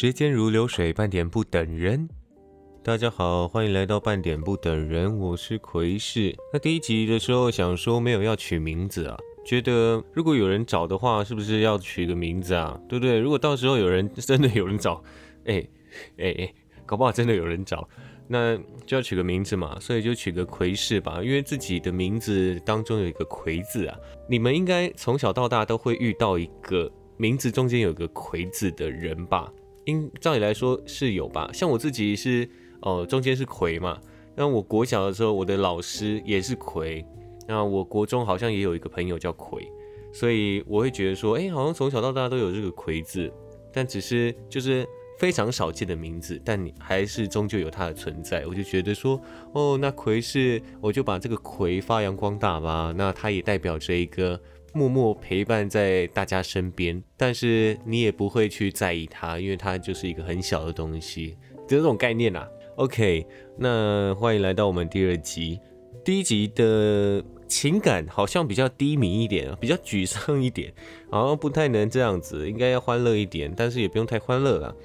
时间如流水，半点不等人。大家好，欢迎来到半点不等人，我是奎士。那第一集的时候想说没有要取名字啊，觉得如果有人找的话，是不是要取个名字啊？对不对？如果到时候有人真的有人找，哎哎哎，搞不好真的有人找，那就要取个名字嘛，所以就取个奎士吧，因为自己的名字当中有一个奎字啊。你们应该从小到大都会遇到一个名字中间有个奎字的人吧？应照理来说是有吧？像我自己是。哦，中间是魁嘛？那我国小的时候，我的老师也是魁。那我国中好像也有一个朋友叫魁，所以我会觉得说，哎，好像从小到大都有这个魁字，但只是就是非常少见的名字，但你还是终究有它的存在。我就觉得说，哦，那魁是，我就把这个魁发扬光大吧。那它也代表着一个默默陪伴在大家身边，但是你也不会去在意它，因为它就是一个很小的东西，就这种概念啊。OK，那欢迎来到我们第二集。第一集的情感好像比较低迷一点，比较沮丧一点，好像不太能这样子，应该要欢乐一点，但是也不用太欢乐了。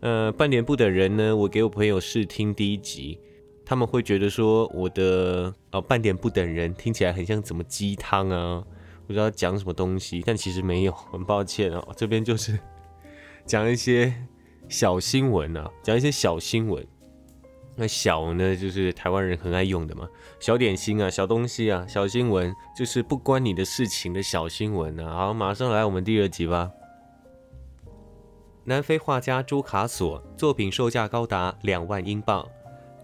呃，半年不等人呢，我给我朋友试听第一集，他们会觉得说我的哦半点不等人听起来很像怎么鸡汤啊，不知道讲什么东西，但其实没有，很抱歉哦，这边就是 讲一些小新闻啊，讲一些小新闻。那小呢，就是台湾人很爱用的嘛，小点心啊，小东西啊，小新闻，就是不关你的事情的小新闻啊。好，马上来我们第二集吧。南非画家朱卡索作品售价高达两万英镑。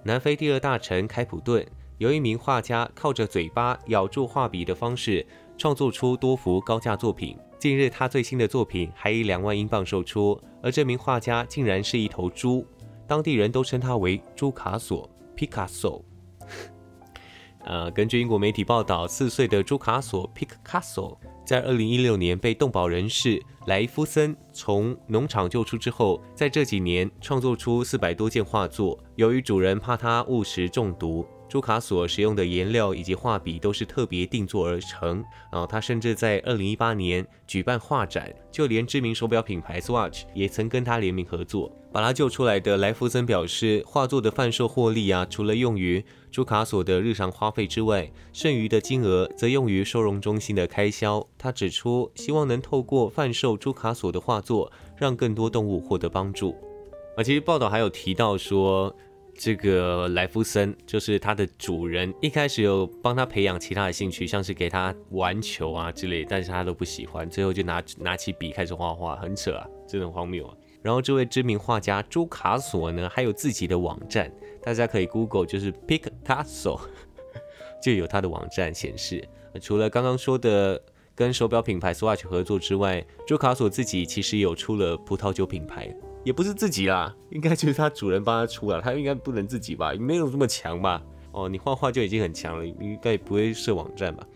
南非第二大臣开普敦有一名画家，靠着嘴巴咬住画笔的方式，创作出多幅高价作品。近日，他最新的作品还以两万英镑售出，而这名画家竟然是一头猪。当地人都称他为猪卡索 （Picasso）。呃，根据英国媒体报道，四岁的朱卡索 （Picasso） 在2016年被动保人士莱夫森从农场救出之后，在这几年创作出四百多件画作。由于主人怕他误食中毒。朱卡所使用的颜料以及画笔都是特别定做而成。然后他甚至在二零一八年举办画展，就连知名手表品牌 Swatch 也曾跟他联名合作，把他救出来的莱弗森表示，画作的贩售获利啊，除了用于朱卡所的日常花费之外，剩余的金额则用于收容中心的开销。他指出，希望能透过贩售朱卡所的画作，让更多动物获得帮助。啊，其实报道还有提到说。这个莱夫森就是他的主人，一开始有帮他培养其他的兴趣，像是给他玩球啊之类，但是他都不喜欢，最后就拿拿起笔开始画画，很扯啊，真的很荒谬啊。然后这位知名画家朱卡索呢，还有自己的网站，大家可以 Google 就是 Picasso，就有他的网站显示。除了刚刚说的跟手表品牌 Swatch 合作之外，朱卡索自己其实有出了葡萄酒品牌。也不是自己啦，应该就是他主人帮他出了，他应该不能自己吧？没有这么强吧？哦，你画画就已经很强了，应该不会设网站吧？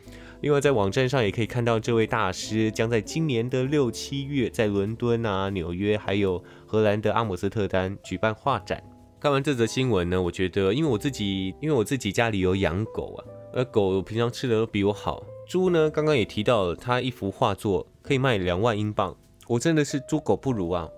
另外，在网站上也可以看到，这位大师将在今年的六七月在伦敦啊、纽约，还有荷兰的阿姆斯特丹举办画展。看完这则新闻呢，我觉得，因为我自己，因为我自己家里有养狗啊，而狗平常吃的都比我好。猪呢，刚刚也提到了，他一幅画作可以卖两万英镑，我真的是猪狗不如啊。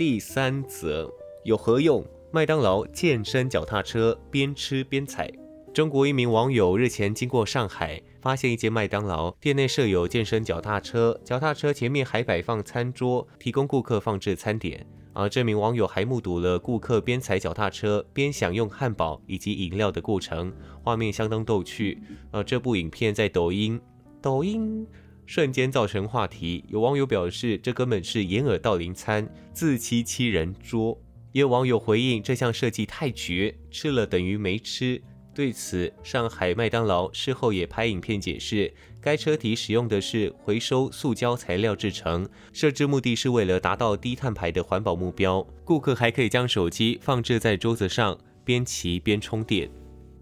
第三则有何用？麦当劳健身脚踏车边吃边踩。中国一名网友日前经过上海，发现一间麦当劳店内设有健身脚踏车，脚踏车前面还摆放餐桌，提供顾客放置餐点。而这名网友还目睹了顾客边踩脚踏车边享用汉堡以及饮料的过程，画面相当逗趣。而这部影片在抖音，抖音。瞬间造成话题，有网友表示这根本是掩耳盗铃餐，自欺欺人桌。也有网友回应这项设计太绝，吃了等于没吃。对此，上海麦当劳事后也拍影片解释，该车体使用的是回收塑胶材料制成，设置目的是为了达到低碳排的环保目标。顾客还可以将手机放置在桌子上，边骑边充电。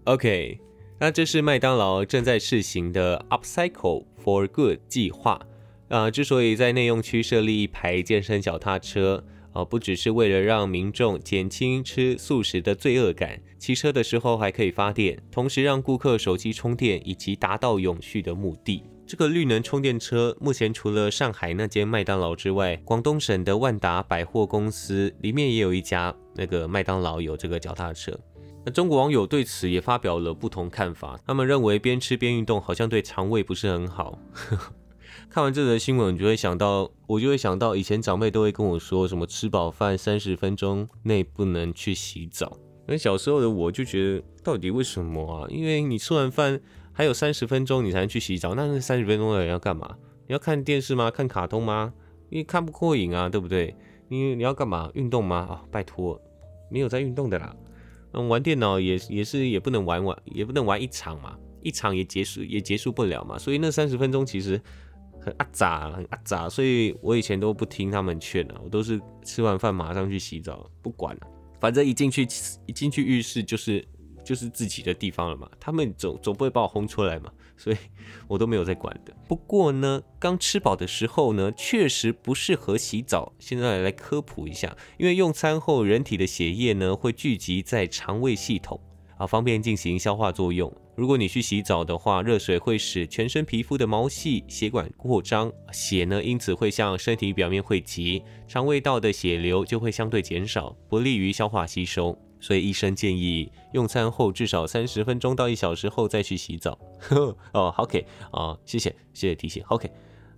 OK。那这是麦当劳正在试行的 Upcycle for Good 计划啊。之所以在内用区设立一排健身脚踏车啊，不只是为了让民众减轻吃素食的罪恶感，骑车的时候还可以发电，同时让顾客手机充电，以及达到永续的目的。这个绿能充电车目前除了上海那间麦当劳之外，广东省的万达百货公司里面也有一家那个麦当劳有这个脚踏车。中国网友对此也发表了不同看法，他们认为边吃边运动好像对肠胃不是很好。看完这则新闻，就会想到，我就会想到以前长辈都会跟我说什么吃饱饭三十分钟内不能去洗澡。那小时候的我就觉得，到底为什么啊？因为你吃完饭。还有三十分钟你才能去洗澡，那那三十分钟的人要干嘛？你要看电视吗？看卡通吗？你看不过瘾啊，对不对？你你要干嘛？运动吗？啊，拜托，没有在运动的啦。嗯，玩电脑也也是也不能玩玩，也不能玩一场嘛，一场也结束也结束不了嘛。所以那三十分钟其实很阿杂，很阿杂。所以我以前都不听他们劝啊，我都是吃完饭马上去洗澡，不管了，反正一进去一进去浴室就是。就是自己的地方了嘛，他们总总不会把我轰出来嘛，所以我都没有在管的。不过呢，刚吃饱的时候呢，确实不适合洗澡。现在来科普一下，因为用餐后人体的血液呢会聚集在肠胃系统啊，方便进行消化作用。如果你去洗澡的话，热水会使全身皮肤的毛细血管扩张，血呢因此会向身体表面汇集，肠胃道的血流就会相对减少，不利于消化吸收。所以医生建议用餐后至少三十分钟到一小时后再去洗澡。呵 哦，OK 啊，谢谢谢谢提醒。OK，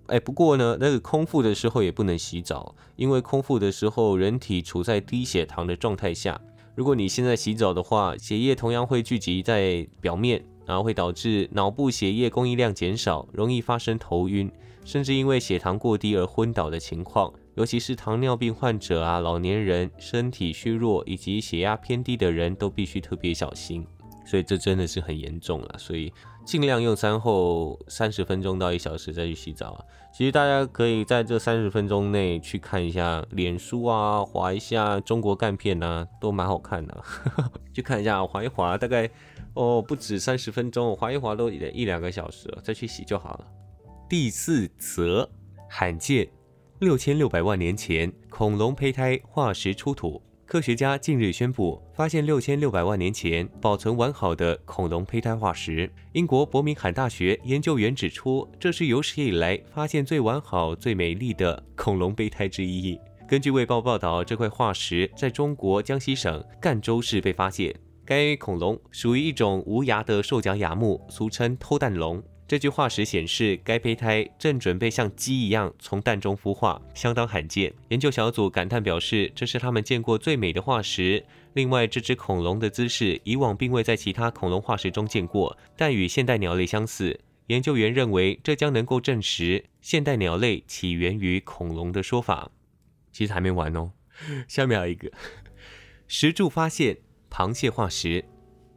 哎，不过呢，那个空腹的时候也不能洗澡，因为空腹的时候人体处在低血糖的状态下。如果你现在洗澡的话，血液同样会聚集在表面，然后会导致脑部血液供应量减少，容易发生头晕，甚至因为血糖过低而昏倒的情况。尤其是糖尿病患者啊、老年人、身体虚弱以及血压偏低的人都必须特别小心，所以这真的是很严重了。所以尽量用餐后三十分钟到一小时再去洗澡啊。其实大家可以在这三十分钟内去看一下脸书啊，划一下中国干片啊，都蛮好看的。去看一下，划一划，大概哦不止三十分钟，划一划都一两个小时了，再去洗就好了。第四则罕见。六千六百万年前，恐龙胚胎化石出土。科学家近日宣布，发现六千六百万年前保存完好的恐龙胚胎化石。英国伯明翰大学研究员指出，这是有史以来发现最完好、最美丽的恐龙胚胎之一。根据《卫报》报道，这块化石在中国江西省赣州市被发现。该恐龙属于一种无牙的兽脚亚目，俗称偷蛋龙。这具化石显示，该胚胎正准备像鸡一样从蛋中孵化，相当罕见。研究小组感叹表示，这是他们见过最美的化石。另外，这只恐龙的姿势以往并未在其他恐龙化石中见过，但与现代鸟类相似。研究员认为，这将能够证实现代鸟类起源于恐龙的说法。其实还没完哦，下面还有一个石柱发现螃蟹化石，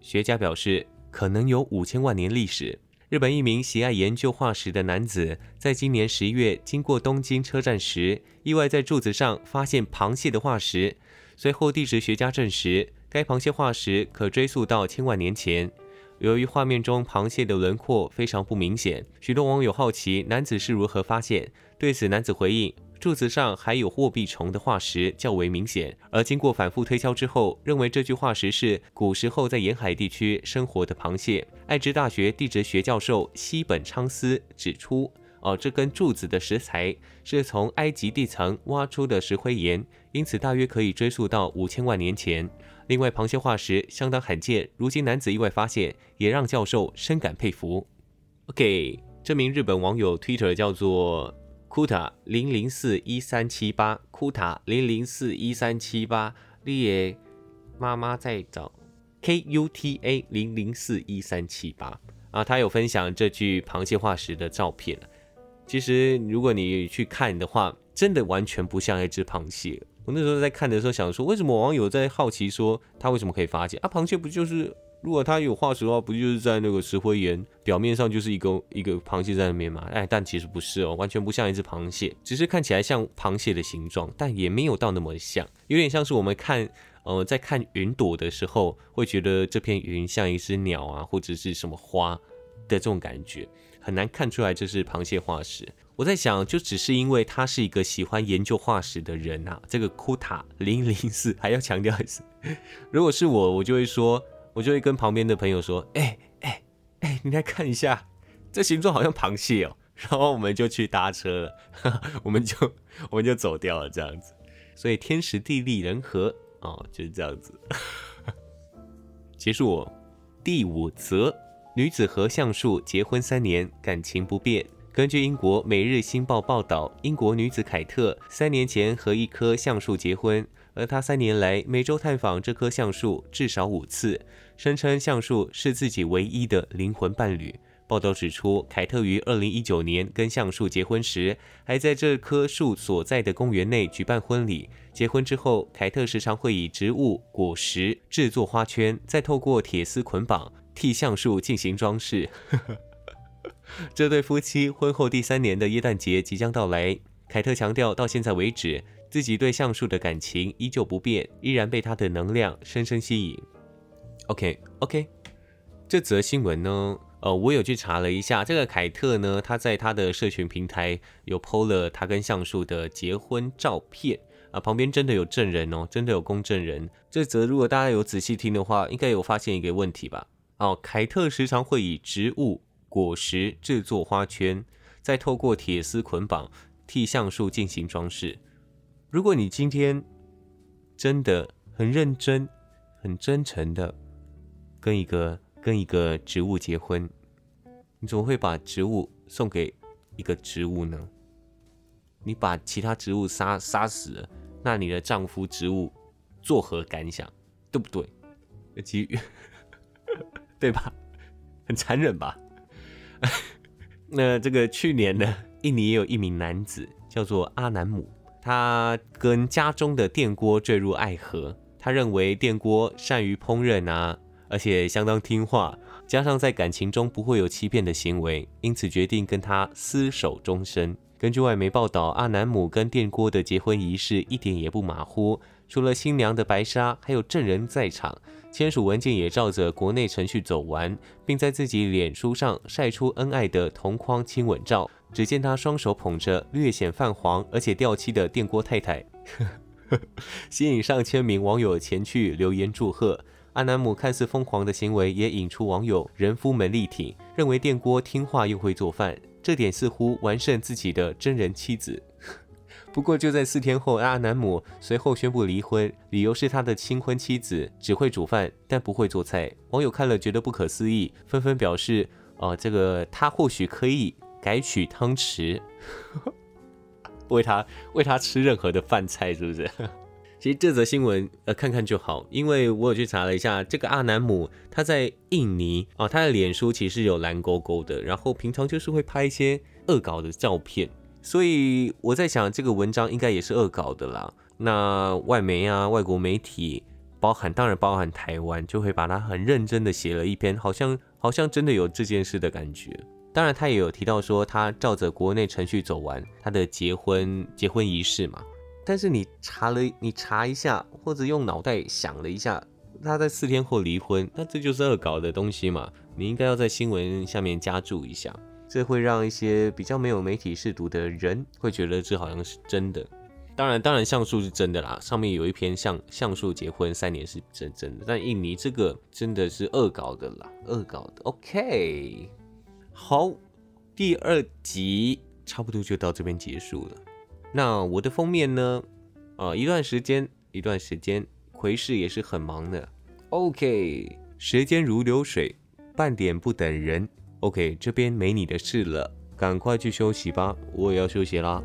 学家表示可能有五千万年历史。日本一名喜爱研究化石的男子，在今年十一月经过东京车站时，意外在柱子上发现螃蟹的化石。随后，地质学家证实，该螃蟹化石可追溯到千万年前。由于画面中螃蟹的轮廓非常不明显，许多网友好奇男子是如何发现。对此，男子回应。柱子上还有货币虫的化石较为明显，而经过反复推敲之后，认为这具化石是古时候在沿海地区生活的螃蟹。爱知大学地质学教授西本昌司指出，哦，这根柱子的石材是从埃及地层挖出的石灰岩，因此大约可以追溯到五千万年前。另外，螃蟹化石相当罕见，如今男子意外发现，也让教授深感佩服。OK，这名日本网友 Twitter 叫做。库塔零零四一三七八，库塔零零四一三七八，你也妈妈在找 K U T A 零零四一三七八啊，他有分享这具螃蟹化石的照片其实如果你去看的话，真的完全不像一只螃蟹。我那时候在看的时候想说，为什么网友在好奇说他为什么可以发现啊？螃蟹不就是？如果它有化石的话，不就是在那个石灰岩表面上就是一个一个螃蟹在那边嘛？哎，但其实不是哦，完全不像一只螃蟹，只是看起来像螃蟹的形状，但也没有到那么像，有点像是我们看呃在看云朵的时候，会觉得这片云像一只鸟啊，或者是什么花的这种感觉，很难看出来这是螃蟹化石。我在想，就只是因为他是一个喜欢研究化石的人啊，这个库塔零零四还要强调一次，如果是我，我就会说。我就会跟旁边的朋友说：“哎哎哎，你来看一下，这形状好像螃蟹哦。”然后我们就去搭车了，我们就我们就走掉了这样子。所以天时地利人和哦，就是这样子。结束。第五则，女子和橡树结婚三年，感情不变。根据英国《每日新报》报道，英国女子凯特三年前和一棵橡树结婚，而她三年来每周探访这棵橡树至少五次，声称橡树是自己唯一的灵魂伴侣。报道指出，凯特于二零一九年跟橡树结婚时，还在这棵树所在的公园内举办婚礼。结婚之后，凯特时常会以植物果实制作花圈，再透过铁丝捆绑替橡树进行装饰。这对夫妻婚后第三年的耶诞节即将到来，凯特强调，到现在为止，自己对橡树的感情依旧不变，依然被它的能量深深吸引。OK，OK，这则新闻呢？呃，我有去查了一下，这个凯特呢，他在他的社群平台有 PO 了他跟橡树的结婚照片啊，旁边真的有证人哦，真的有公证人。这则如果大家有仔细听的话，应该有发现一个问题吧？哦，凯特时常会以植物果实制作花圈，再透过铁丝捆绑替橡树进行装饰。如果你今天真的很认真、很真诚的跟一个。跟一个植物结婚，你怎么会把植物送给一个植物呢？你把其他植物杀杀死了，那你的丈夫植物作何感想？对不对？基于 对吧？很残忍吧？那这个去年呢，印尼也有一名男子叫做阿南姆，他跟家中的电锅坠入爱河，他认为电锅善于烹饪啊。而且相当听话，加上在感情中不会有欺骗的行为，因此决定跟他厮守终身。根据外媒报道，阿南姆跟电锅的结婚仪式一点也不马虎，除了新娘的白纱，还有证人在场，签署文件也照着国内程序走完，并在自己脸书上晒出恩爱的同框亲吻照。只见他双手捧着略显泛黄而且掉漆的电锅太太，吸引上千名网友前去留言祝贺。阿南姆看似疯狂的行为，也引出网友人夫们力挺，认为电锅听话又会做饭，这点似乎完胜自己的真人妻子。不过就在四天后，阿南姆随后宣布离婚，理由是他的新婚妻子只会煮饭，但不会做菜。网友看了觉得不可思议，纷纷表示：哦，这个他或许可以改取汤匙，为他为他吃任何的饭菜，是不是？其实这则新闻，呃，看看就好，因为我有去查了一下，这个阿南姆他在印尼啊，他的脸书其实有蓝勾勾的，然后平常就是会拍一些恶搞的照片，所以我在想这个文章应该也是恶搞的啦。那外媒啊，外国媒体，包含当然包含台湾，就会把他很认真的写了一篇，好像好像真的有这件事的感觉。当然他也有提到说，他照着国内程序走完他的结婚结婚仪式嘛。但是你查了，你查一下，或者用脑袋想了一下，他在四天后离婚，那这就是恶搞的东西嘛？你应该要在新闻下面加注一下，这会让一些比较没有媒体视读的人会觉得这好像是真的。当然，当然像素是真的啦，上面有一篇像像素结婚三年是真真的，但印尼这个真的是恶搞的啦，恶搞的。OK，好，第二集差不多就到这边结束了。那我的封面呢？啊，一段时间，一段时间，奎氏也是很忙的。OK，时间如流水，半点不等人。OK，这边没你的事了，赶快去休息吧，我也要休息啦。